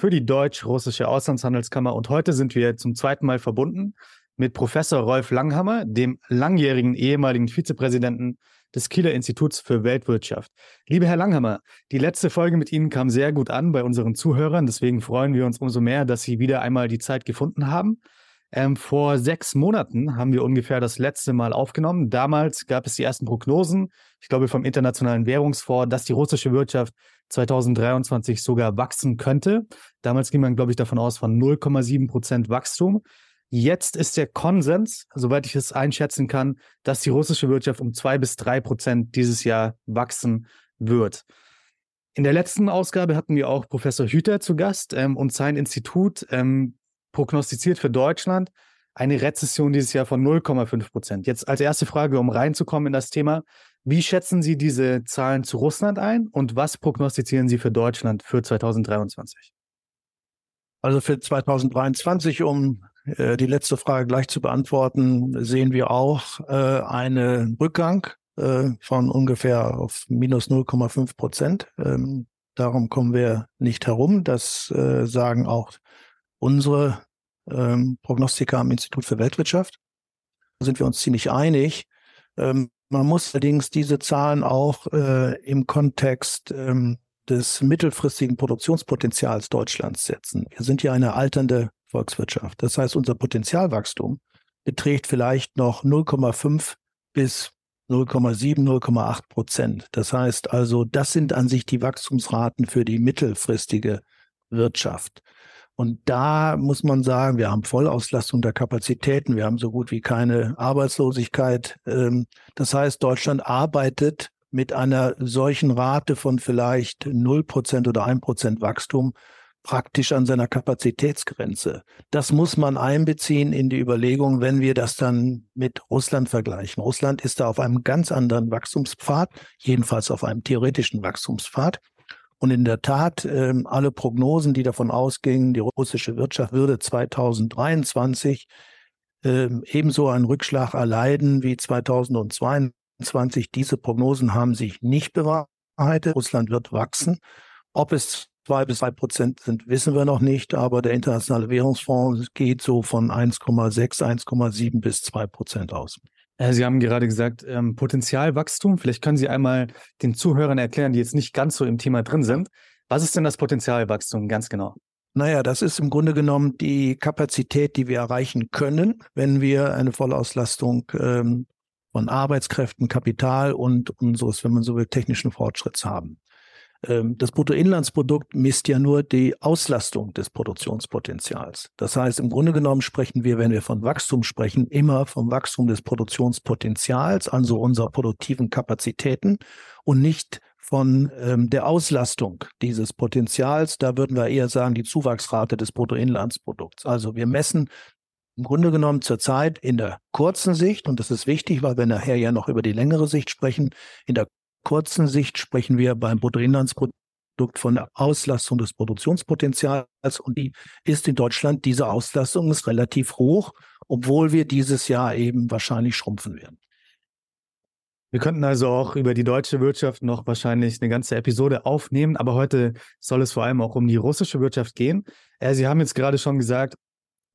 für die Deutsch-Russische Auslandshandelskammer und heute sind wir zum zweiten Mal verbunden mit Professor Rolf Langhammer, dem langjährigen ehemaligen Vizepräsidenten des Kieler Instituts für Weltwirtschaft. Liebe Herr Langhammer, die letzte Folge mit Ihnen kam sehr gut an bei unseren Zuhörern, deswegen freuen wir uns umso mehr, dass Sie wieder einmal die Zeit gefunden haben. Ähm, vor sechs Monaten haben wir ungefähr das letzte Mal aufgenommen. Damals gab es die ersten Prognosen, ich glaube vom Internationalen Währungsfonds, dass die russische Wirtschaft 2023 sogar wachsen könnte. Damals ging man, glaube ich, davon aus von 0,7 Prozent Wachstum. Jetzt ist der Konsens, soweit ich es einschätzen kann, dass die russische Wirtschaft um zwei bis drei Prozent dieses Jahr wachsen wird. In der letzten Ausgabe hatten wir auch Professor Hüter zu Gast ähm, und sein Institut ähm, prognostiziert für Deutschland eine Rezession dieses Jahr von 0,5 Prozent. Jetzt als erste Frage, um reinzukommen in das Thema, wie schätzen Sie diese Zahlen zu Russland ein und was prognostizieren Sie für Deutschland für 2023? Also für 2023, um äh, die letzte Frage gleich zu beantworten, sehen wir auch äh, einen Rückgang äh, von ungefähr auf minus 0,5 Prozent. Ähm, darum kommen wir nicht herum. Das äh, sagen auch unsere ähm, Prognostiker am Institut für Weltwirtschaft. Da sind wir uns ziemlich einig. Ähm, man muss allerdings diese Zahlen auch äh, im Kontext ähm, des mittelfristigen Produktionspotenzials Deutschlands setzen. Wir sind ja eine alternde Volkswirtschaft. Das heißt, unser Potenzialwachstum beträgt vielleicht noch 0,5 bis 0,7, 0,8 Prozent. Das heißt also, das sind an sich die Wachstumsraten für die mittelfristige Wirtschaft. Und da muss man sagen, wir haben Vollauslastung der Kapazitäten, wir haben so gut wie keine Arbeitslosigkeit. Ähm, das heißt, Deutschland arbeitet mit einer solchen Rate von vielleicht 0% oder 1% Wachstum praktisch an seiner Kapazitätsgrenze. Das muss man einbeziehen in die Überlegung, wenn wir das dann mit Russland vergleichen. Russland ist da auf einem ganz anderen Wachstumspfad, jedenfalls auf einem theoretischen Wachstumspfad. Und in der Tat, äh, alle Prognosen, die davon ausgingen, die russische Wirtschaft würde 2023 äh, ebenso einen Rückschlag erleiden wie 2022. Diese Prognosen haben sich nicht bewahrheitet. Russland wird wachsen. Ob es zwei bis drei Prozent sind, wissen wir noch nicht, aber der Internationale Währungsfonds geht so von 1,6, 1,7 bis zwei Prozent aus. Äh, Sie haben gerade gesagt, ähm, Potenzialwachstum. Vielleicht können Sie einmal den Zuhörern erklären, die jetzt nicht ganz so im Thema drin sind. Was ist denn das Potenzialwachstum ganz genau? Naja, das ist im Grunde genommen die Kapazität, die wir erreichen können, wenn wir eine Vollauslastung ähm, von Arbeitskräften, Kapital und unseres, wenn man so will, technischen Fortschritts haben. Ähm, das Bruttoinlandsprodukt misst ja nur die Auslastung des Produktionspotenzials. Das heißt, im Grunde genommen sprechen wir, wenn wir von Wachstum sprechen, immer vom Wachstum des Produktionspotenzials, also unserer produktiven Kapazitäten und nicht von ähm, der Auslastung dieses Potenzials. Da würden wir eher sagen, die Zuwachsrate des Bruttoinlandsprodukts. Also wir messen im Grunde genommen zurzeit in der kurzen Sicht, und das ist wichtig, weil wir nachher ja noch über die längere Sicht sprechen, in der kurzen Sicht sprechen wir beim Bruttoinlandsprodukt von der Auslastung des Produktionspotenzials und die ist in Deutschland, diese Auslastung ist relativ hoch, obwohl wir dieses Jahr eben wahrscheinlich schrumpfen werden. Wir könnten also auch über die deutsche Wirtschaft noch wahrscheinlich eine ganze Episode aufnehmen, aber heute soll es vor allem auch um die russische Wirtschaft gehen. Äh, Sie haben jetzt gerade schon gesagt,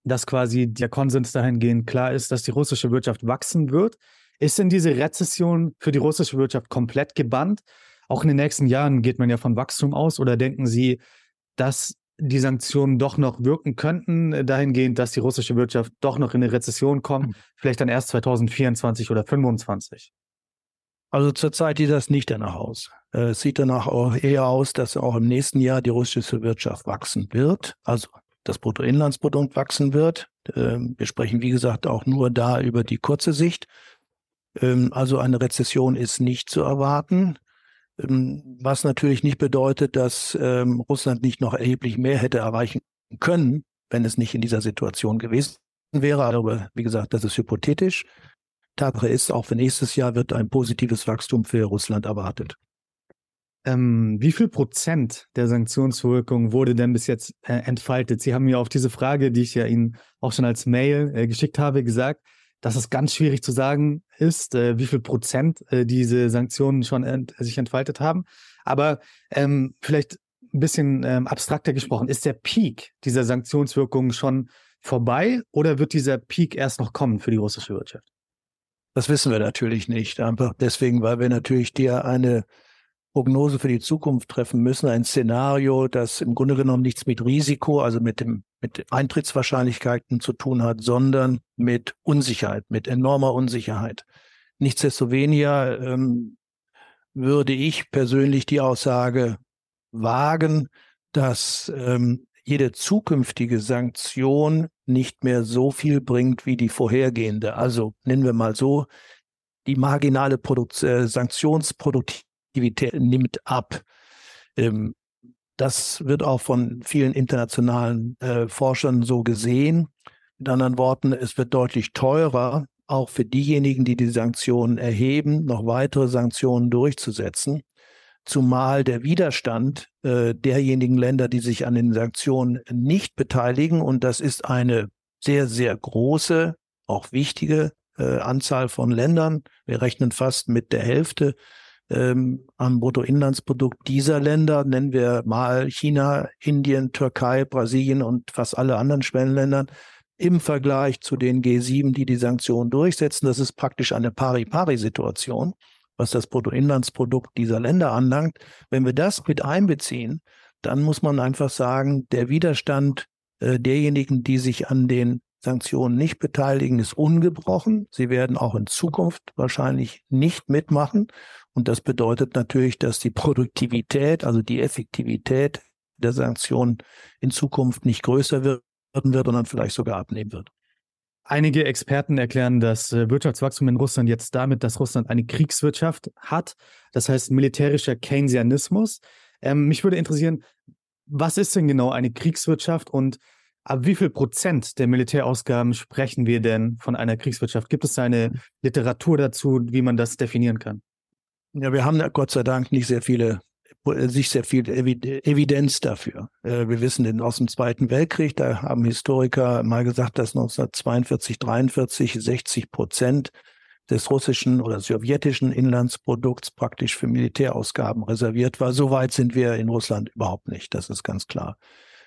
dass quasi der Konsens dahingehend klar ist, dass die russische Wirtschaft wachsen wird. Ist denn diese Rezession für die russische Wirtschaft komplett gebannt? Auch in den nächsten Jahren geht man ja von Wachstum aus oder denken Sie, dass die Sanktionen doch noch wirken könnten, äh, dahingehend, dass die russische Wirtschaft doch noch in eine Rezession kommt, hm. vielleicht dann erst 2024 oder 2025? Also zurzeit sieht das nicht danach aus. Äh, es sieht danach auch eher aus, dass auch im nächsten Jahr die russische Wirtschaft wachsen wird, also das Bruttoinlandsprodukt wachsen wird. Ähm, wir sprechen, wie gesagt, auch nur da über die kurze Sicht. Ähm, also eine Rezession ist nicht zu erwarten, ähm, was natürlich nicht bedeutet, dass ähm, Russland nicht noch erheblich mehr hätte erreichen können, wenn es nicht in dieser Situation gewesen wäre. Aber wie gesagt, das ist hypothetisch. Tatsache ist, auch für nächstes Jahr wird ein positives Wachstum für Russland erwartet. Ähm, wie viel Prozent der Sanktionswirkung wurde denn bis jetzt äh, entfaltet? Sie haben mir auf diese Frage, die ich ja Ihnen auch schon als Mail äh, geschickt habe, gesagt, dass es ganz schwierig zu sagen ist, äh, wie viel Prozent äh, diese Sanktionen schon ent sich entfaltet haben. Aber ähm, vielleicht ein bisschen ähm, abstrakter gesprochen, ist der Peak dieser Sanktionswirkung schon vorbei oder wird dieser Peak erst noch kommen für die russische Wirtschaft? Das wissen wir natürlich nicht. Einfach deswegen, weil wir natürlich dir eine Prognose für die Zukunft treffen müssen, ein Szenario, das im Grunde genommen nichts mit Risiko, also mit dem mit Eintrittswahrscheinlichkeiten zu tun hat, sondern mit Unsicherheit, mit enormer Unsicherheit. Nichtsdestoweniger ähm, würde ich persönlich die Aussage wagen, dass ähm, jede zukünftige Sanktion nicht mehr so viel bringt wie die vorhergehende. Also nennen wir mal so, die marginale Produkt äh, Sanktionsproduktivität Aktivität nimmt ab. Ähm, das wird auch von vielen internationalen äh, Forschern so gesehen. Mit anderen Worten, es wird deutlich teurer, auch für diejenigen, die die Sanktionen erheben, noch weitere Sanktionen durchzusetzen. Zumal der Widerstand äh, derjenigen Länder, die sich an den Sanktionen nicht beteiligen, und das ist eine sehr, sehr große, auch wichtige äh, Anzahl von Ländern. Wir rechnen fast mit der Hälfte ähm, am Bruttoinlandsprodukt dieser Länder, nennen wir mal China, Indien, Türkei, Brasilien und fast alle anderen Schwellenländern, im Vergleich zu den G7, die die Sanktionen durchsetzen. Das ist praktisch eine Pari-Pari-Situation, was das Bruttoinlandsprodukt dieser Länder anlangt. Wenn wir das mit einbeziehen, dann muss man einfach sagen, der Widerstand äh, derjenigen, die sich an den Sanktionen nicht beteiligen, ist ungebrochen. Sie werden auch in Zukunft wahrscheinlich nicht mitmachen. Und das bedeutet natürlich, dass die Produktivität, also die Effektivität der Sanktionen in Zukunft nicht größer werden wird dann vielleicht sogar abnehmen wird. Einige Experten erklären das äh, Wirtschaftswachstum in Russland jetzt damit, dass Russland eine Kriegswirtschaft hat. Das heißt militärischer Keynesianismus. Ähm, mich würde interessieren, was ist denn genau eine Kriegswirtschaft und Ab wie viel Prozent der Militärausgaben sprechen wir denn von einer Kriegswirtschaft? Gibt es eine Literatur dazu, wie man das definieren kann? Ja, wir haben Gott sei Dank nicht sehr viele, sich sehr viel Evidenz dafür. Äh, wir wissen aus dem Zweiten Weltkrieg, da haben Historiker mal gesagt, dass 1942, 43 60 Prozent des russischen oder sowjetischen Inlandsprodukts praktisch für Militärausgaben reserviert war. So weit sind wir in Russland überhaupt nicht. Das ist ganz klar.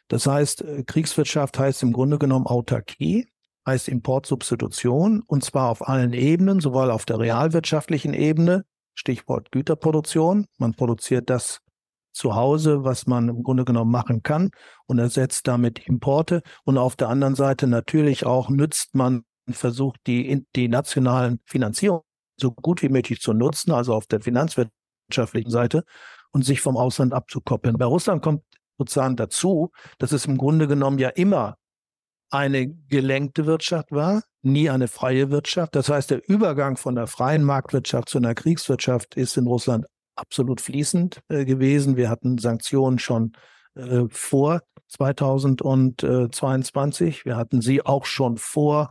Das heißt, äh, Kriegswirtschaft heißt im Grunde genommen Autarkie, heißt Importsubstitution und zwar auf allen Ebenen, sowohl auf der realwirtschaftlichen Ebene, Stichwort Güterproduktion. Man produziert das zu Hause, was man im Grunde genommen machen kann und ersetzt damit Importe. Und auf der anderen Seite natürlich auch nützt man, versucht die, die nationalen Finanzierungen so gut wie möglich zu nutzen, also auf der finanzwirtschaftlichen Seite und sich vom Ausland abzukoppeln. Bei Russland kommt sozusagen dazu, dass es im Grunde genommen ja immer eine gelenkte Wirtschaft war, nie eine freie Wirtschaft. Das heißt, der Übergang von der freien Marktwirtschaft zu einer Kriegswirtschaft ist in Russland absolut fließend äh, gewesen. Wir hatten Sanktionen schon äh, vor 2022. Wir hatten sie auch schon vor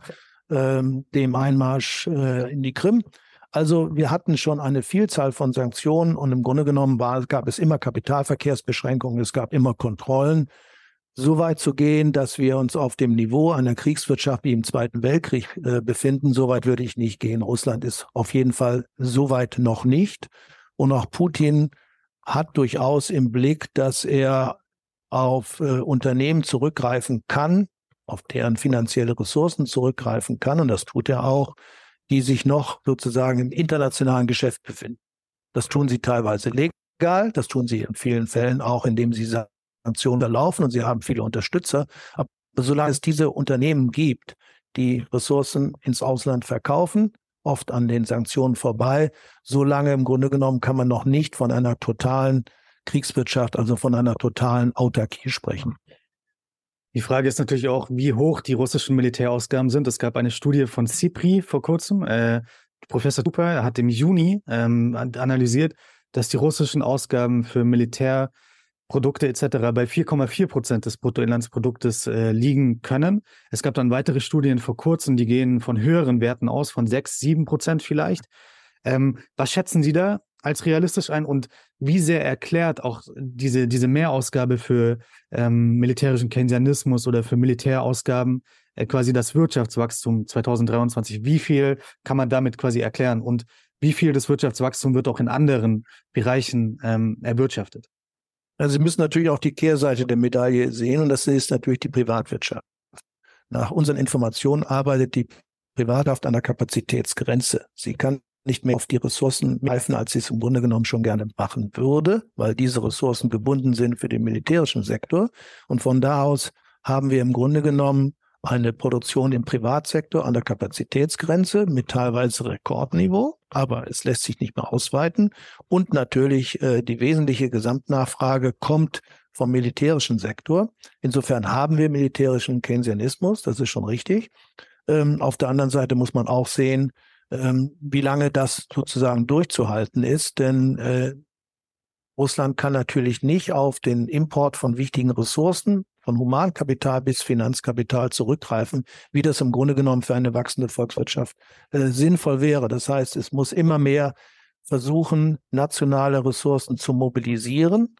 ähm, dem Einmarsch äh, in die Krim. Also wir hatten schon eine Vielzahl von Sanktionen und im Grunde genommen war, gab es immer Kapitalverkehrsbeschränkungen, es gab immer Kontrollen. So weit zu gehen, dass wir uns auf dem Niveau einer Kriegswirtschaft wie im Zweiten Weltkrieg äh, befinden, so weit würde ich nicht gehen. Russland ist auf jeden Fall so weit noch nicht. Und auch Putin hat durchaus im Blick, dass er auf äh, Unternehmen zurückgreifen kann, auf deren finanzielle Ressourcen zurückgreifen kann. Und das tut er auch die sich noch sozusagen im internationalen Geschäft befinden. Das tun sie teilweise legal, das tun sie in vielen Fällen auch, indem sie Sanktionen erlaufen und sie haben viele Unterstützer. Aber solange es diese Unternehmen gibt, die Ressourcen ins Ausland verkaufen, oft an den Sanktionen vorbei, solange im Grunde genommen kann man noch nicht von einer totalen Kriegswirtschaft, also von einer totalen Autarkie sprechen. Die Frage ist natürlich auch, wie hoch die russischen Militärausgaben sind. Es gab eine Studie von CIPRI vor kurzem. Äh, Professor Super hat im Juni ähm, analysiert, dass die russischen Ausgaben für Militär Produkte etc. bei 4,4 Prozent des Bruttoinlandsproduktes äh, liegen können. Es gab dann weitere Studien vor kurzem, die gehen von höheren Werten aus, von 6, 7 Prozent vielleicht. Ähm, was schätzen Sie da als realistisch ein und wie sehr erklärt auch diese, diese Mehrausgabe für ähm, militärischen Keynesianismus oder für Militärausgaben äh, quasi das Wirtschaftswachstum 2023? Wie viel kann man damit quasi erklären und wie viel des Wirtschaftswachstums wird auch in anderen Bereichen ähm, erwirtschaftet? Also Sie müssen natürlich auch die Kehrseite der Medaille sehen und das ist natürlich die Privatwirtschaft. Nach unseren Informationen arbeitet die Privathaft an der Kapazitätsgrenze. Sie kann nicht mehr auf die Ressourcen greifen, als sie es im Grunde genommen schon gerne machen würde, weil diese Ressourcen gebunden sind für den militärischen Sektor. Und von da aus haben wir im Grunde genommen eine Produktion im Privatsektor an der Kapazitätsgrenze mit teilweise Rekordniveau, aber es lässt sich nicht mehr ausweiten. Und natürlich äh, die wesentliche Gesamtnachfrage kommt vom militärischen Sektor. Insofern haben wir militärischen Keynesianismus, das ist schon richtig. Ähm, auf der anderen Seite muss man auch sehen, ähm, wie lange das sozusagen durchzuhalten ist, denn äh, Russland kann natürlich nicht auf den Import von wichtigen Ressourcen von Humankapital bis Finanzkapital zurückgreifen, wie das im Grunde genommen für eine wachsende Volkswirtschaft äh, sinnvoll wäre. Das heißt, es muss immer mehr versuchen, nationale Ressourcen zu mobilisieren.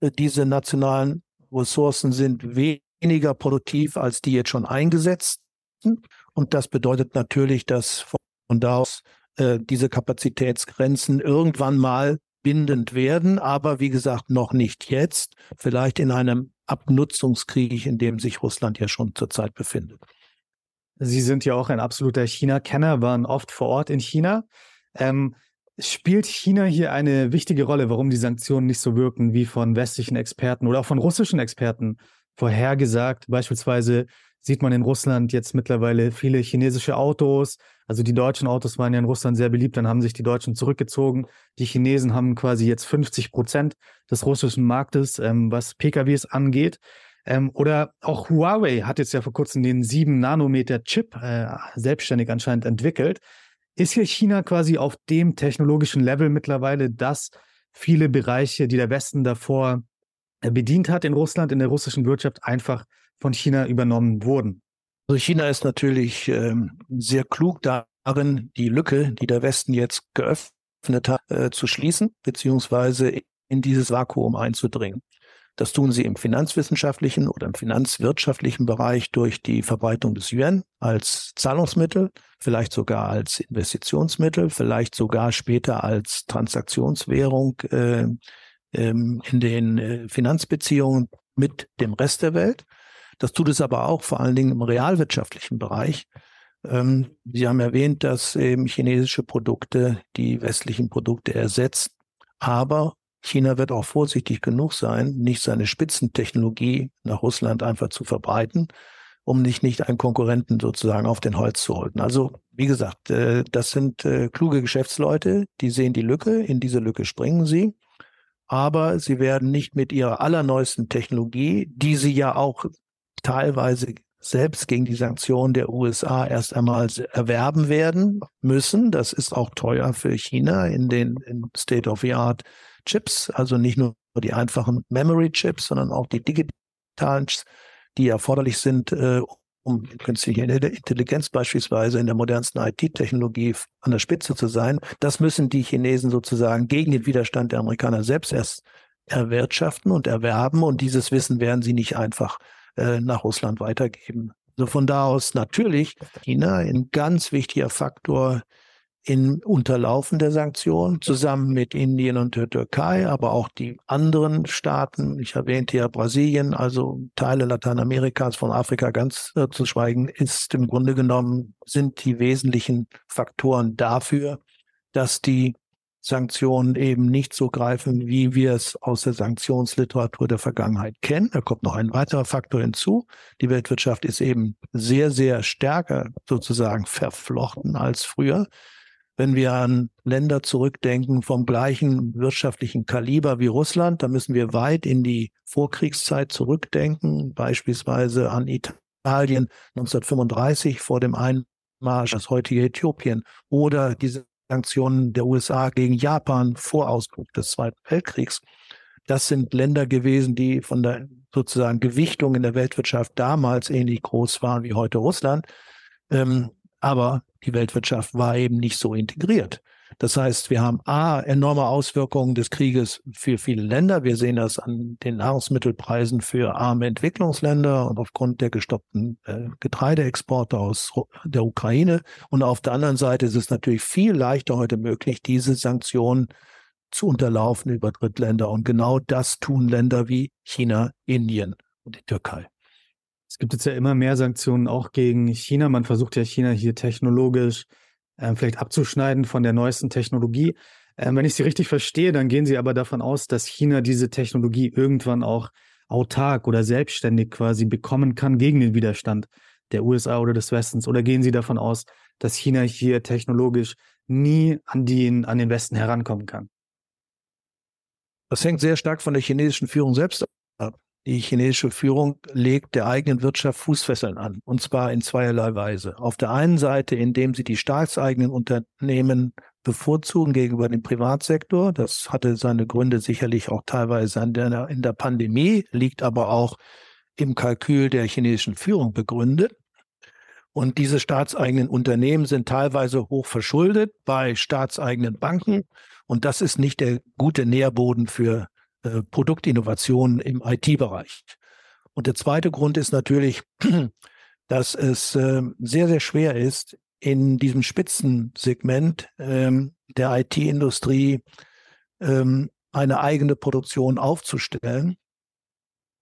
Äh, diese nationalen Ressourcen sind weniger produktiv als die jetzt schon eingesetzten. Und das bedeutet natürlich, dass von da aus äh, diese Kapazitätsgrenzen irgendwann mal bindend werden, aber wie gesagt, noch nicht jetzt, vielleicht in einem Abnutzungskrieg, in dem sich Russland ja schon zurzeit befindet. Sie sind ja auch ein absoluter China-Kenner, waren oft vor Ort in China. Ähm, spielt China hier eine wichtige Rolle, warum die Sanktionen nicht so wirken wie von westlichen Experten oder auch von russischen Experten vorhergesagt? Beispielsweise sieht man in Russland jetzt mittlerweile viele chinesische Autos. Also die deutschen Autos waren ja in Russland sehr beliebt, dann haben sich die Deutschen zurückgezogen. Die Chinesen haben quasi jetzt 50 Prozent des russischen Marktes, ähm, was PKWs angeht. Ähm, oder auch Huawei hat jetzt ja vor kurzem den 7-Nanometer-Chip äh, selbstständig anscheinend entwickelt. Ist hier China quasi auf dem technologischen Level mittlerweile, dass viele Bereiche, die der Westen davor äh, bedient hat in Russland, in der russischen Wirtschaft, einfach von China übernommen wurden. Also China ist natürlich ähm, sehr klug darin, die Lücke, die der Westen jetzt geöffnet hat, äh, zu schließen, beziehungsweise in dieses Vakuum einzudringen. Das tun sie im finanzwissenschaftlichen oder im finanzwirtschaftlichen Bereich durch die Verbreitung des Yuan als Zahlungsmittel, vielleicht sogar als Investitionsmittel, vielleicht sogar später als Transaktionswährung äh, ähm, in den äh, Finanzbeziehungen mit dem Rest der Welt. Das tut es aber auch vor allen Dingen im realwirtschaftlichen Bereich. Ähm, Sie haben erwähnt, dass eben chinesische Produkte die westlichen Produkte ersetzen. Aber China wird auch vorsichtig genug sein, nicht seine Spitzentechnologie nach Russland einfach zu verbreiten, um nicht, nicht einen Konkurrenten sozusagen auf den Holz zu halten. Also, wie gesagt, äh, das sind äh, kluge Geschäftsleute, die sehen die Lücke, in diese Lücke springen sie. Aber sie werden nicht mit ihrer allerneuesten Technologie, die sie ja auch teilweise selbst gegen die Sanktionen der USA erst einmal erwerben werden müssen. Das ist auch teuer für China in den State-of-the-Art Chips, also nicht nur die einfachen Memory Chips, sondern auch die digitalen, die erforderlich sind, äh, um künstliche Intelligenz beispielsweise in der modernsten IT-Technologie an der Spitze zu sein. Das müssen die Chinesen sozusagen gegen den Widerstand der Amerikaner selbst erst erwirtschaften und erwerben. Und dieses Wissen werden sie nicht einfach äh, nach Russland weitergeben. Also von da aus natürlich China ein ganz wichtiger Faktor im Unterlaufen der Sanktionen, zusammen mit Indien und der Türkei, aber auch die anderen Staaten. Ich erwähnte ja Brasilien, also Teile Lateinamerikas, von Afrika ganz äh, zu schweigen, ist im Grunde genommen, sind die wesentlichen Faktoren dafür, dass die Sanktionen eben nicht so greifen, wie wir es aus der Sanktionsliteratur der Vergangenheit kennen. Da kommt noch ein weiterer Faktor hinzu. Die Weltwirtschaft ist eben sehr, sehr stärker sozusagen verflochten als früher. Wenn wir an Länder zurückdenken vom gleichen wirtschaftlichen Kaliber wie Russland, da müssen wir weit in die Vorkriegszeit zurückdenken, beispielsweise an Italien 1935 vor dem Einmarsch, das heutige Äthiopien oder diese Sanktionen der USA gegen Japan vor Ausbruch des Zweiten Weltkriegs. das sind Länder gewesen, die von der sozusagen Gewichtung in der Weltwirtschaft damals ähnlich groß waren wie heute Russland. Ähm, aber die Weltwirtschaft war eben nicht so integriert. Das heißt, wir haben A, enorme Auswirkungen des Krieges für viele Länder. Wir sehen das an den Nahrungsmittelpreisen für arme Entwicklungsländer und aufgrund der gestoppten äh, Getreideexporte aus der Ukraine. Und auf der anderen Seite ist es natürlich viel leichter heute möglich, diese Sanktionen zu unterlaufen über Drittländer. Und genau das tun Länder wie China, Indien und die Türkei. Es gibt jetzt ja immer mehr Sanktionen auch gegen China. Man versucht ja China hier technologisch äh, vielleicht abzuschneiden von der neuesten Technologie. Ähm, wenn ich Sie richtig verstehe, dann gehen Sie aber davon aus, dass China diese Technologie irgendwann auch autark oder selbstständig quasi bekommen kann gegen den Widerstand der USA oder des Westens. Oder gehen Sie davon aus, dass China hier technologisch nie an den, an den Westen herankommen kann? Das hängt sehr stark von der chinesischen Führung selbst ab. Die chinesische Führung legt der eigenen Wirtschaft Fußfesseln an, und zwar in zweierlei Weise. Auf der einen Seite, indem sie die staatseigenen Unternehmen bevorzugen gegenüber dem Privatsektor. Das hatte seine Gründe sicherlich auch teilweise der, in der Pandemie, liegt aber auch im Kalkül der chinesischen Führung begründet. Und diese staatseigenen Unternehmen sind teilweise hoch verschuldet bei staatseigenen Banken. Und das ist nicht der gute Nährboden für äh, Produktinnovationen im IT-Bereich. Und der zweite Grund ist natürlich, dass es äh, sehr, sehr schwer ist, in diesem Spitzensegment ähm, der IT-Industrie ähm, eine eigene Produktion aufzustellen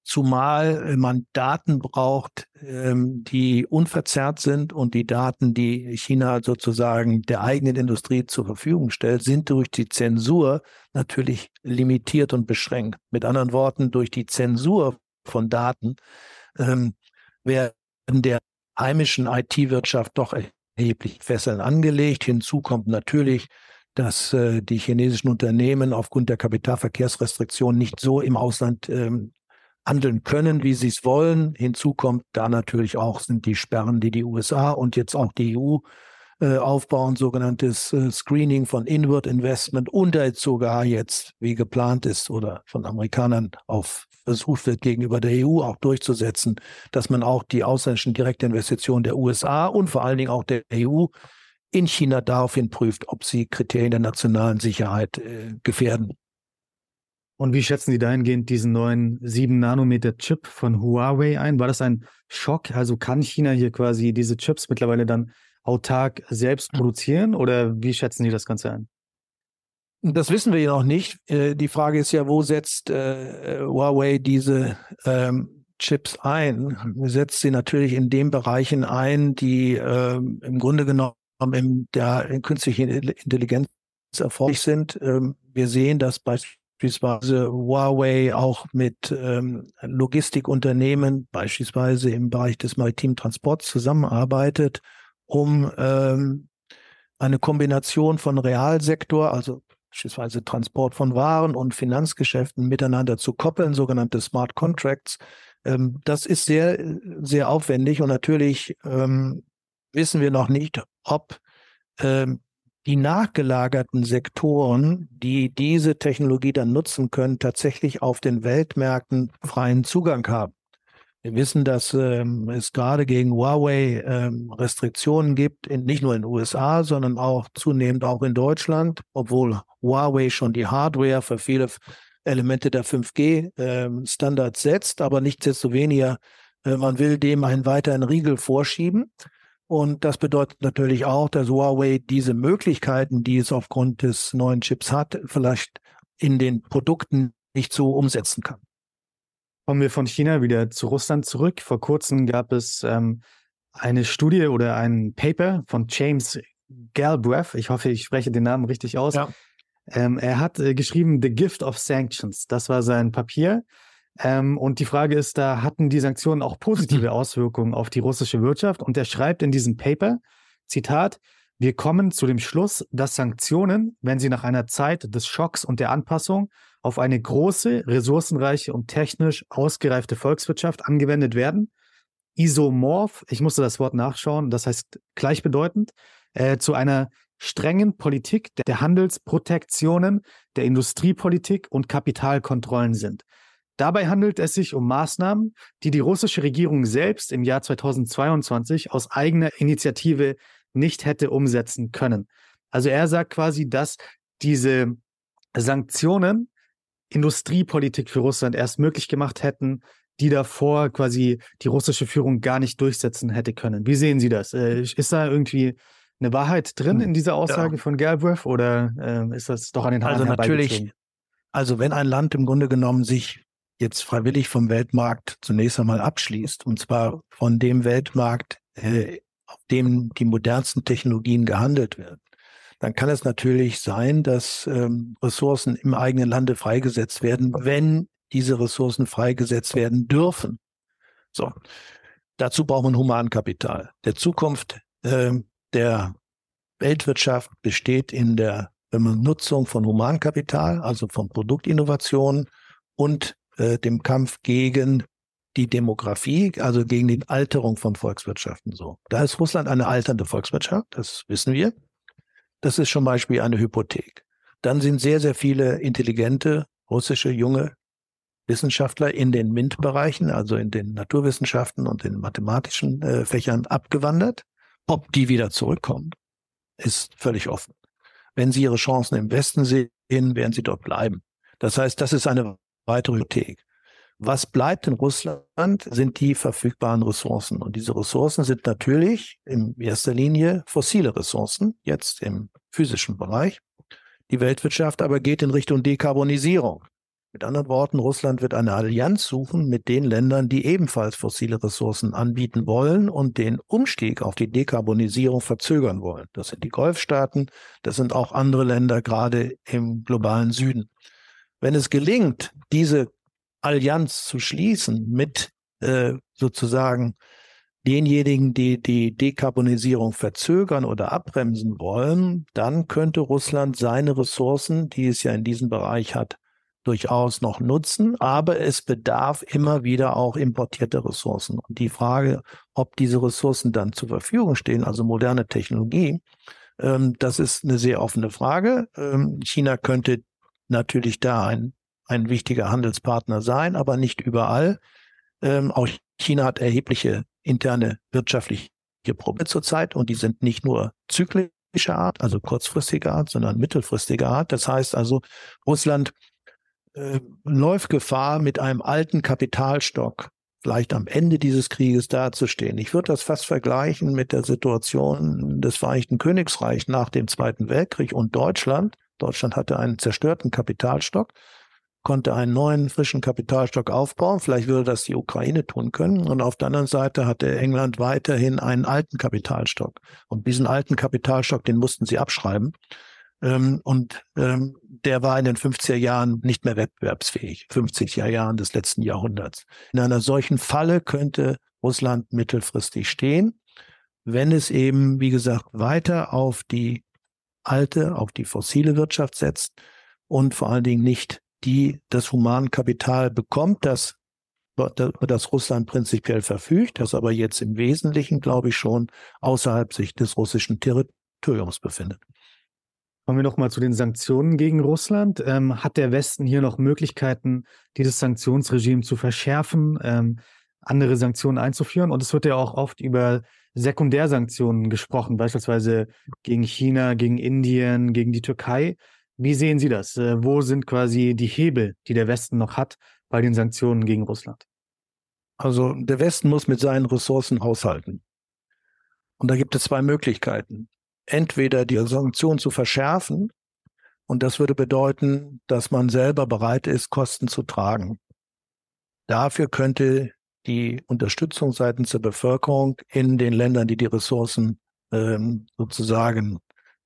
zumal äh, man Daten braucht, ähm, die unverzerrt sind und die Daten, die China sozusagen der eigenen Industrie zur Verfügung stellt, sind durch die Zensur natürlich limitiert und beschränkt. Mit anderen Worten, durch die Zensur von Daten ähm, werden der heimischen IT-Wirtschaft doch erheblich Fesseln angelegt. Hinzu kommt natürlich, dass äh, die chinesischen Unternehmen aufgrund der Kapitalverkehrsrestriktionen nicht so im Ausland ähm, handeln können, wie sie es wollen. Hinzu kommt da natürlich auch sind die Sperren, die die USA und jetzt auch die EU äh, aufbauen, sogenanntes äh, Screening von Inward Investment und sogar jetzt, wie geplant ist oder von Amerikanern auf versucht wird, gegenüber der EU auch durchzusetzen, dass man auch die ausländischen Direktinvestitionen der USA und vor allen Dingen auch der EU in China daraufhin prüft, ob sie Kriterien der nationalen Sicherheit äh, gefährden. Und wie schätzen Sie dahingehend diesen neuen 7-Nanometer-Chip von Huawei ein? War das ein Schock? Also kann China hier quasi diese Chips mittlerweile dann autark selbst produzieren oder wie schätzen Sie das Ganze ein? Das wissen wir ja noch nicht. Äh, die Frage ist ja, wo setzt äh, Huawei diese ähm, Chips ein? Setzt sie natürlich in den Bereichen ein, die äh, im Grunde genommen in der künstlichen Intelligenz erforderlich sind. Ähm, wir sehen, dass beispielsweise beispielsweise Huawei auch mit ähm, Logistikunternehmen, beispielsweise im Bereich des maritimen Transports zusammenarbeitet, um ähm, eine Kombination von Realsektor, also beispielsweise Transport von Waren und Finanzgeschäften miteinander zu koppeln, sogenannte Smart Contracts. Ähm, das ist sehr, sehr aufwendig und natürlich ähm, wissen wir noch nicht, ob ähm, die nachgelagerten Sektoren, die diese Technologie dann nutzen können, tatsächlich auf den Weltmärkten freien Zugang haben. Wir wissen, dass ähm, es gerade gegen Huawei ähm, Restriktionen gibt, in, nicht nur in den USA, sondern auch zunehmend auch in Deutschland, obwohl Huawei schon die Hardware für viele Elemente der 5G-Standards ähm, setzt, aber nichtsdestoweniger, äh, man will dem einen weiteren Riegel vorschieben. Und das bedeutet natürlich auch, dass Huawei diese Möglichkeiten, die es aufgrund des neuen Chips hat, vielleicht in den Produkten nicht so umsetzen kann. Kommen wir von China wieder zu Russland zurück. Vor kurzem gab es ähm, eine Studie oder ein Paper von James Galbraith. Ich hoffe, ich spreche den Namen richtig aus. Ja. Ähm, er hat äh, geschrieben The Gift of Sanctions. Das war sein Papier. Ähm, und die Frage ist, da hatten die Sanktionen auch positive mhm. Auswirkungen auf die russische Wirtschaft. Und er schreibt in diesem Paper, Zitat, wir kommen zu dem Schluss, dass Sanktionen, wenn sie nach einer Zeit des Schocks und der Anpassung auf eine große, ressourcenreiche und technisch ausgereifte Volkswirtschaft angewendet werden, isomorph, ich musste das Wort nachschauen, das heißt gleichbedeutend, äh, zu einer strengen Politik der Handelsprotektionen, der Industriepolitik und Kapitalkontrollen sind. Dabei handelt es sich um Maßnahmen, die die russische Regierung selbst im Jahr 2022 aus eigener Initiative nicht hätte umsetzen können. Also er sagt quasi, dass diese Sanktionen Industriepolitik für Russland erst möglich gemacht hätten, die davor quasi die russische Führung gar nicht durchsetzen hätte können. Wie sehen Sie das? Äh, ist da irgendwie eine Wahrheit drin hm, in dieser Aussage ja. von Galbraith oder äh, ist das doch an den Haaren Also natürlich, also wenn ein Land im Grunde genommen sich jetzt freiwillig vom Weltmarkt zunächst einmal abschließt, und zwar von dem Weltmarkt, äh, auf dem die modernsten Technologien gehandelt werden, dann kann es natürlich sein, dass ähm, Ressourcen im eigenen Lande freigesetzt werden, wenn diese Ressourcen freigesetzt werden dürfen. So, dazu braucht man Humankapital. Der Zukunft äh, der Weltwirtschaft besteht in der Nutzung von Humankapital, also von Produktinnovationen und äh, dem Kampf gegen die Demografie, also gegen die Alterung von Volkswirtschaften so. Da ist Russland eine alternde Volkswirtschaft, das wissen wir. Das ist zum Beispiel eine Hypothek. Dann sind sehr, sehr viele intelligente russische junge Wissenschaftler in den MINT-Bereichen, also in den Naturwissenschaften und den mathematischen äh, Fächern abgewandert. Ob die wieder zurückkommen, ist völlig offen. Wenn sie ihre Chancen im Westen sehen, werden sie dort bleiben. Das heißt, das ist eine weitere Hypothek. Was bleibt in Russland, sind die verfügbaren Ressourcen. Und diese Ressourcen sind natürlich in erster Linie fossile Ressourcen, jetzt im physischen Bereich. Die Weltwirtschaft aber geht in Richtung Dekarbonisierung. Mit anderen Worten, Russland wird eine Allianz suchen mit den Ländern, die ebenfalls fossile Ressourcen anbieten wollen und den Umstieg auf die Dekarbonisierung verzögern wollen. Das sind die Golfstaaten, das sind auch andere Länder, gerade im globalen Süden. Wenn es gelingt, diese Allianz zu schließen mit äh, sozusagen denjenigen, die die Dekarbonisierung verzögern oder abbremsen wollen, dann könnte Russland seine Ressourcen, die es ja in diesem Bereich hat, durchaus noch nutzen, aber es bedarf immer wieder auch importierter Ressourcen. Und die Frage, ob diese Ressourcen dann zur Verfügung stehen, also moderne Technologie, ähm, das ist eine sehr offene Frage. Ähm, China könnte natürlich da ein, ein wichtiger Handelspartner sein, aber nicht überall. Ähm, auch China hat erhebliche interne wirtschaftliche Probleme zurzeit und die sind nicht nur zyklischer Art, also kurzfristiger Art, sondern mittelfristiger Art. Das heißt also, Russland äh, läuft Gefahr, mit einem alten Kapitalstock vielleicht am Ende dieses Krieges dazustehen. Ich würde das fast vergleichen mit der Situation des Vereinigten Königreichs nach dem Zweiten Weltkrieg und Deutschland. Deutschland hatte einen zerstörten Kapitalstock, konnte einen neuen, frischen Kapitalstock aufbauen. Vielleicht würde das die Ukraine tun können. Und auf der anderen Seite hatte England weiterhin einen alten Kapitalstock. Und diesen alten Kapitalstock, den mussten sie abschreiben. Ähm, und ähm, der war in den 50er Jahren nicht mehr wettbewerbsfähig, 50er Jahren des letzten Jahrhunderts. In einer solchen Falle könnte Russland mittelfristig stehen, wenn es eben, wie gesagt, weiter auf die alte, auf die fossile Wirtschaft setzt und vor allen Dingen nicht die das Humankapital bekommt, das das Russland prinzipiell verfügt, das aber jetzt im Wesentlichen, glaube ich, schon außerhalb sich des russischen Territoriums befindet. Kommen wir nochmal zu den Sanktionen gegen Russland. Ähm, hat der Westen hier noch Möglichkeiten, dieses Sanktionsregime zu verschärfen, ähm, andere Sanktionen einzuführen? Und es wird ja auch oft über Sekundärsanktionen gesprochen, beispielsweise gegen China, gegen Indien, gegen die Türkei. Wie sehen Sie das? Äh, wo sind quasi die Hebel, die der Westen noch hat bei den Sanktionen gegen Russland? Also der Westen muss mit seinen Ressourcen haushalten. Und da gibt es zwei Möglichkeiten entweder die Sanktionen zu verschärfen, und das würde bedeuten, dass man selber bereit ist, Kosten zu tragen. Dafür könnte die Unterstützung seitens der Bevölkerung in den Ländern, die die Ressourcen ähm, sozusagen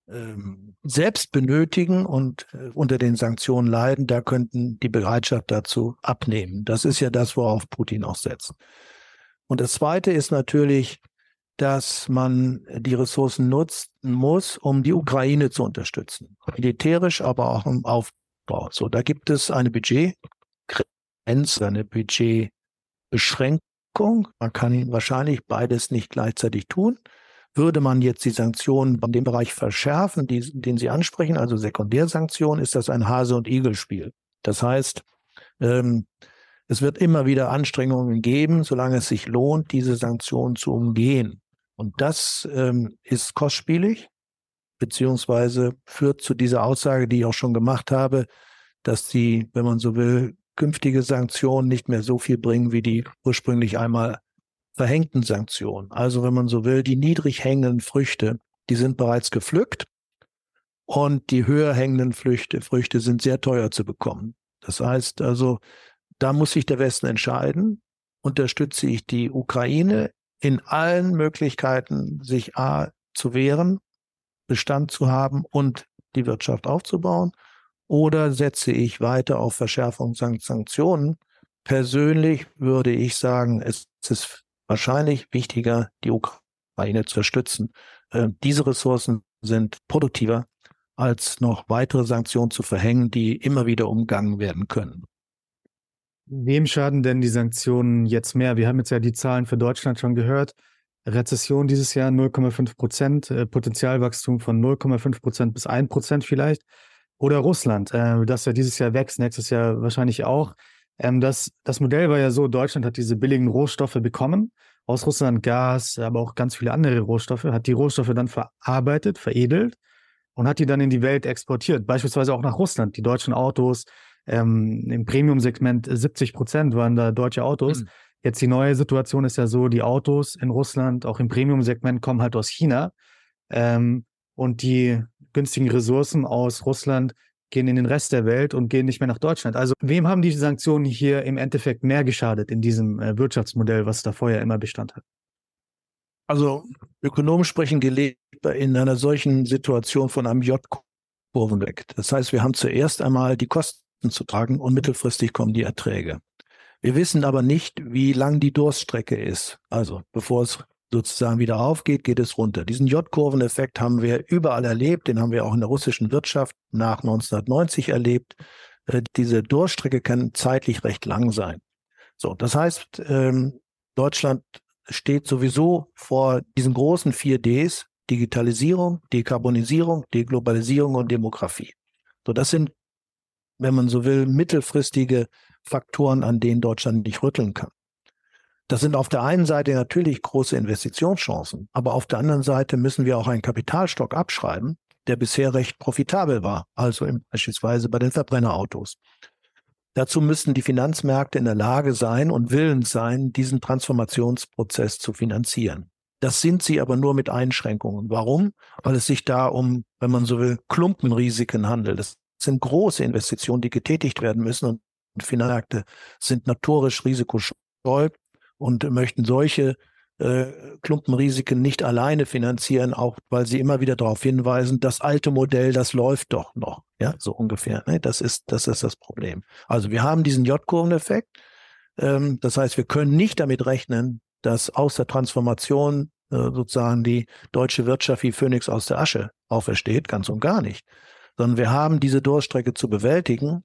ähm, selbst benötigen und äh, unter den Sanktionen leiden, da könnten die Bereitschaft dazu abnehmen. Das ist ja das, worauf Putin auch setzt. Und das Zweite ist natürlich dass man die Ressourcen nutzen muss, um die Ukraine zu unterstützen. Militärisch, aber auch im Aufbau. So, da gibt es eine Budgetgrenze, eine Budgetbeschränkung. Man kann wahrscheinlich beides nicht gleichzeitig tun. Würde man jetzt die Sanktionen in dem Bereich verschärfen, die, den Sie ansprechen, also Sekundärsanktionen, ist das ein Hase- und Igel-Spiel. Das heißt, ähm, es wird immer wieder Anstrengungen geben, solange es sich lohnt, diese Sanktionen zu umgehen. Und das ähm, ist kostspielig, beziehungsweise führt zu dieser Aussage, die ich auch schon gemacht habe, dass die, wenn man so will, künftige Sanktionen nicht mehr so viel bringen wie die ursprünglich einmal verhängten Sanktionen. Also wenn man so will, die niedrig hängenden Früchte, die sind bereits gepflückt und die höher hängenden Früchte, Früchte sind sehr teuer zu bekommen. Das heißt also, da muss sich der Westen entscheiden. Unterstütze ich die Ukraine in allen Möglichkeiten, sich A zu wehren, Bestand zu haben und die Wirtschaft aufzubauen? Oder setze ich weiter auf Verschärfung Sanktionen? Persönlich würde ich sagen, es ist wahrscheinlich wichtiger, die Ukraine zu unterstützen. Äh, diese Ressourcen sind produktiver, als noch weitere Sanktionen zu verhängen, die immer wieder umgangen werden können. Wem schaden denn die Sanktionen jetzt mehr? Wir haben jetzt ja die Zahlen für Deutschland schon gehört. Rezession dieses Jahr 0,5 Prozent, äh, Potenzialwachstum von 0,5 Prozent bis 1 Prozent vielleicht. Oder Russland, äh, das ja dieses Jahr wächst, nächstes Jahr wahrscheinlich auch. Ähm, das, das Modell war ja so, Deutschland hat diese billigen Rohstoffe bekommen, aus Russland Gas, aber auch ganz viele andere Rohstoffe, hat die Rohstoffe dann verarbeitet, veredelt und hat die dann in die Welt exportiert, beispielsweise auch nach Russland. Die deutschen Autos, ähm, im Premium-Segment 70 Prozent waren da deutsche Autos. Mhm. Jetzt die neue Situation ist ja so, die Autos in Russland, auch im Premium-Segment, kommen halt aus China. Ähm, und die günstigen Ressourcen aus Russland gehen in den Rest der Welt und gehen nicht mehr nach Deutschland. Also wem haben die Sanktionen hier im Endeffekt mehr geschadet in diesem äh, Wirtschaftsmodell, was da vorher immer Bestand hat? Also Ökonomen sprechen gelebt in einer solchen Situation von einem J-Kurven weg. Das heißt, wir haben zuerst einmal die Kosten zu tragen und mittelfristig kommen die Erträge. Wir wissen aber nicht, wie lang die Durststrecke ist. Also bevor es sozusagen wieder aufgeht, geht es runter. Diesen J-Kurven-Effekt haben wir überall erlebt, den haben wir auch in der russischen Wirtschaft nach 1990 erlebt. Äh, diese Durststrecke kann zeitlich recht lang sein. So, das heißt, ähm, Deutschland steht sowieso vor diesen großen vier Ds, Digitalisierung, Dekarbonisierung, Deglobalisierung und Demografie. So, das sind, wenn man so will, mittelfristige Faktoren, an denen Deutschland nicht rütteln kann. Das sind auf der einen Seite natürlich große Investitionschancen, aber auf der anderen Seite müssen wir auch einen Kapitalstock abschreiben, der bisher recht profitabel war, also beispielsweise bei den Verbrennerautos. Dazu müssen die Finanzmärkte in der Lage sein und willens sein, diesen Transformationsprozess zu finanzieren. Das sind sie aber nur mit Einschränkungen. Warum? Weil es sich da um, wenn man so will, Klumpenrisiken handelt. Das sind große Investitionen, die getätigt werden müssen und Finanzmärkte sind notorisch risikoscheu und möchten solche äh, Klumpenrisiken nicht alleine finanzieren, auch weil sie immer wieder darauf hinweisen, das alte Modell, das läuft doch noch. Ja, so ungefähr. Ne? Das ist, das ist das Problem. Also wir haben diesen J-Kurveneffekt. Ähm, das heißt, wir können nicht damit rechnen, dass aus der Transformation äh, sozusagen die deutsche Wirtschaft wie Phönix aus der Asche aufersteht, ganz und gar nicht. Sondern wir haben diese Durchstrecke zu bewältigen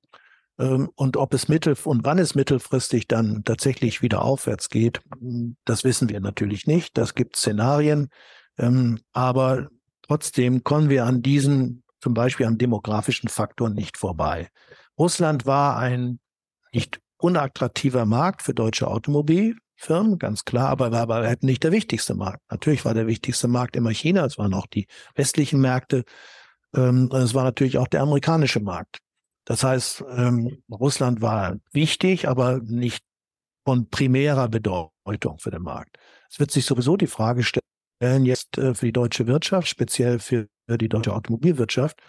und ob es mittel und wann es mittelfristig dann tatsächlich wieder aufwärts geht, das wissen wir natürlich nicht. Das gibt Szenarien. Ähm, aber trotzdem kommen wir an diesen, zum Beispiel am demografischen Faktor nicht vorbei. Russland war ein nicht unattraktiver Markt für deutsche Automobilfirmen, ganz klar, aber war aber halt nicht der wichtigste Markt. Natürlich war der wichtigste Markt immer China, es waren auch die westlichen Märkte. Ähm, es war natürlich auch der amerikanische Markt. Das heißt, ähm, Russland war wichtig, aber nicht von primärer Bedeutung für den Markt. Es wird sich sowieso die Frage stellen, jetzt äh, für die deutsche Wirtschaft, speziell für die deutsche Automobilwirtschaft,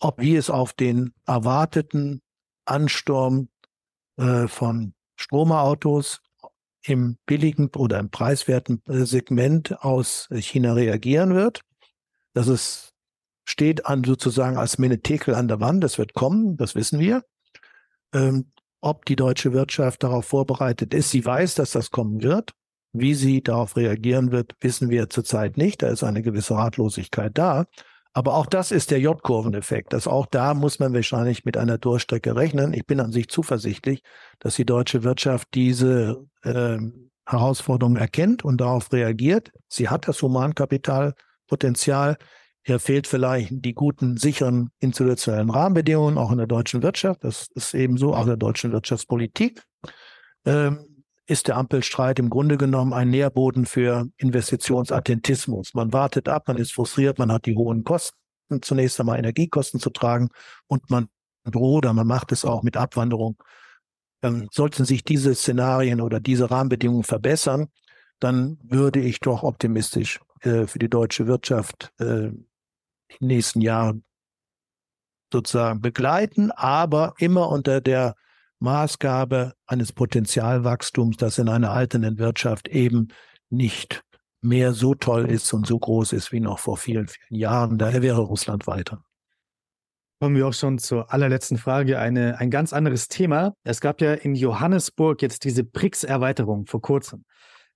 ob wie es auf den erwarteten Ansturm äh, von Stromerautos im billigen oder im preiswerten äh, Segment aus China reagieren wird. Das ist steht an sozusagen als Menetekel an der Wand. Das wird kommen, das wissen wir. Ähm, ob die deutsche Wirtschaft darauf vorbereitet ist, sie weiß, dass das kommen wird. Wie sie darauf reagieren wird, wissen wir zurzeit nicht. Da ist eine gewisse Ratlosigkeit da. Aber auch das ist der J-Kurveneffekt. Dass auch da muss man wahrscheinlich mit einer Durchstrecke rechnen. Ich bin an sich zuversichtlich, dass die deutsche Wirtschaft diese äh, Herausforderung erkennt und darauf reagiert. Sie hat das Humankapitalpotenzial. Hier fehlt vielleicht die guten, sicheren institutionellen Rahmenbedingungen, auch in der deutschen Wirtschaft. Das ist ebenso, auch in der deutschen Wirtschaftspolitik. Ähm, ist der Ampelstreit im Grunde genommen ein Nährboden für Investitionsattentismus. Man wartet ab, man ist frustriert, man hat die hohen Kosten, zunächst einmal Energiekosten zu tragen und man droht oder man macht es auch mit Abwanderung. Ähm, sollten sich diese Szenarien oder diese Rahmenbedingungen verbessern, dann würde ich doch optimistisch äh, für die deutsche Wirtschaft äh, die nächsten Jahre sozusagen begleiten, aber immer unter der Maßgabe eines Potenzialwachstums, das in einer alternden Wirtschaft eben nicht mehr so toll ist und so groß ist wie noch vor vielen, vielen Jahren. Daher wäre Russland weiter. Kommen wir auch schon zur allerletzten Frage. Eine, ein ganz anderes Thema. Es gab ja in Johannesburg jetzt diese BRICS-Erweiterung vor kurzem.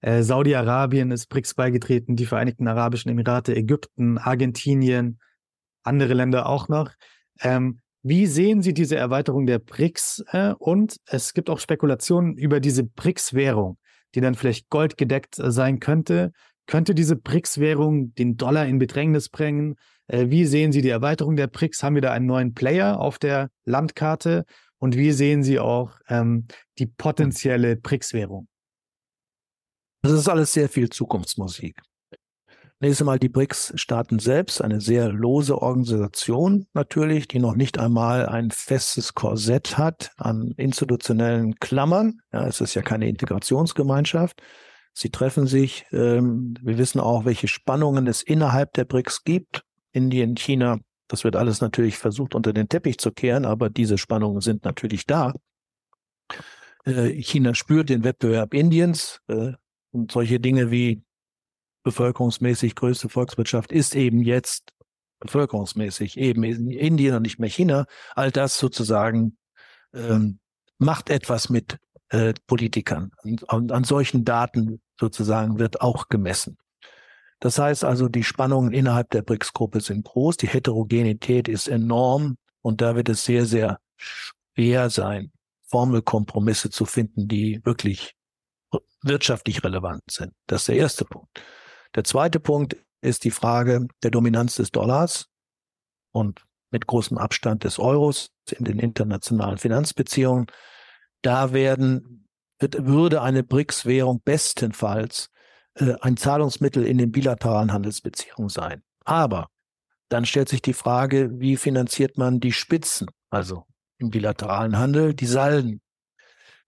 Äh, Saudi-Arabien ist BRICS beigetreten, die Vereinigten Arabischen Emirate, Ägypten, Argentinien, andere Länder auch noch. Ähm, wie sehen Sie diese Erweiterung der BRICS? Äh, und es gibt auch Spekulationen über diese BRICS-Währung, die dann vielleicht goldgedeckt äh, sein könnte. Könnte diese BRICS-Währung den Dollar in Bedrängnis bringen? Äh, wie sehen Sie die Erweiterung der BRICS? Haben wir da einen neuen Player auf der Landkarte? Und wie sehen Sie auch ähm, die potenzielle BRICS-Währung? Das ist alles sehr viel Zukunftsmusik. Nächstes Mal die BRICS-Staaten selbst, eine sehr lose Organisation natürlich, die noch nicht einmal ein festes Korsett hat an institutionellen Klammern. Ja, es ist ja keine Integrationsgemeinschaft. Sie treffen sich. Ähm, wir wissen auch, welche Spannungen es innerhalb der BRICS gibt. Indien, China, das wird alles natürlich versucht unter den Teppich zu kehren, aber diese Spannungen sind natürlich da. Äh, China spürt den Wettbewerb Indiens äh, und solche Dinge wie bevölkerungsmäßig größte Volkswirtschaft ist eben jetzt bevölkerungsmäßig eben in Indien und nicht mehr China. All das sozusagen ähm, macht etwas mit äh, Politikern. Und, und an solchen Daten sozusagen wird auch gemessen. Das heißt also, die Spannungen innerhalb der BRICS-Gruppe sind groß, die Heterogenität ist enorm und da wird es sehr, sehr schwer sein, Formelkompromisse zu finden, die wirklich wirtschaftlich relevant sind. Das ist der erste Punkt. Der zweite Punkt ist die Frage der Dominanz des Dollars und mit großem Abstand des Euros in den internationalen Finanzbeziehungen. Da werden, wird, würde eine BRICS-Währung bestenfalls äh, ein Zahlungsmittel in den bilateralen Handelsbeziehungen sein. Aber dann stellt sich die Frage, wie finanziert man die Spitzen, also im bilateralen Handel, die Salden.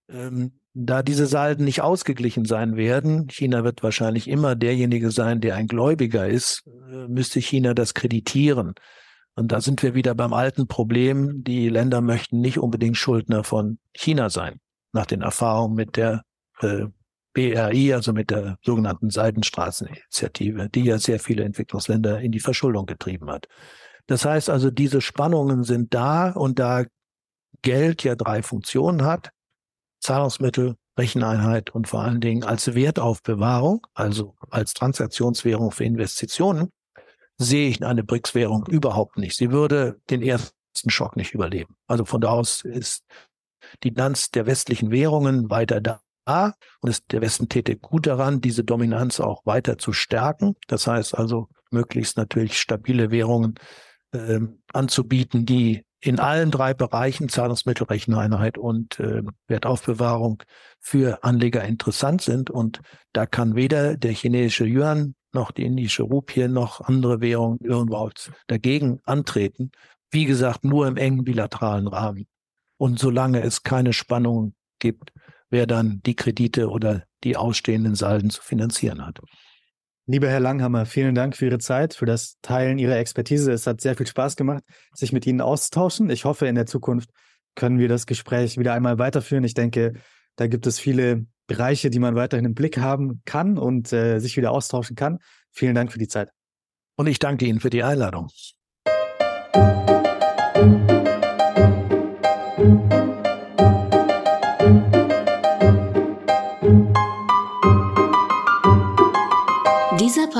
Ähm, da diese Salden nicht ausgeglichen sein werden, China wird wahrscheinlich immer derjenige sein, der ein Gläubiger ist, äh, müsste China das kreditieren. Und da sind wir wieder beim alten Problem. Die Länder möchten nicht unbedingt Schuldner von China sein, nach den Erfahrungen mit der äh, BRI, also mit der sogenannten Seidenstraßeninitiative, die ja sehr viele Entwicklungsländer in die Verschuldung getrieben hat. Das heißt also, diese Spannungen sind da und da Geld ja drei Funktionen hat, Zahlungsmittel, Recheneinheit und vor allen Dingen als Wertaufbewahrung, also als Transaktionswährung für Investitionen, sehe ich eine BRICS-Währung überhaupt nicht. Sie würde den ersten Schock nicht überleben. Also von da aus ist die Dominanz der westlichen Währungen weiter da. Und ist der Westen tätig gut daran, diese Dominanz auch weiter zu stärken. Das heißt also, möglichst natürlich stabile Währungen äh, anzubieten, die in allen drei Bereichen Zahlungsmittelrecheneinheit und äh, Wertaufbewahrung für Anleger interessant sind. Und da kann weder der chinesische Yuan noch die indische Rupie noch andere Währungen überhaupt dagegen antreten. Wie gesagt, nur im engen bilateralen Rahmen. Und solange es keine Spannung gibt, wer dann die Kredite oder die ausstehenden Salden zu finanzieren hat. Lieber Herr Langhammer, vielen Dank für Ihre Zeit, für das Teilen Ihrer Expertise. Es hat sehr viel Spaß gemacht, sich mit Ihnen auszutauschen. Ich hoffe, in der Zukunft können wir das Gespräch wieder einmal weiterführen. Ich denke, da gibt es viele Bereiche, die man weiterhin im Blick haben kann und äh, sich wieder austauschen kann. Vielen Dank für die Zeit. Und ich danke Ihnen für die Einladung.